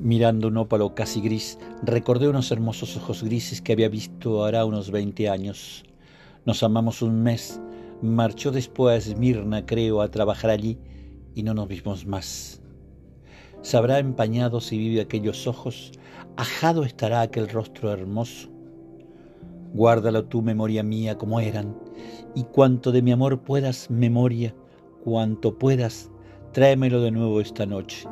Mirando un ópalo casi gris, recordé unos hermosos ojos grises que había visto hará unos veinte años. Nos amamos un mes, marchó después a Mirna, creo, a trabajar allí y no nos vimos más. ¿Sabrá empañado si vive aquellos ojos, ajado estará aquel rostro hermoso. Guárdalo tú, memoria mía, como eran, y cuanto de mi amor puedas, memoria, cuanto puedas, tráemelo de nuevo esta noche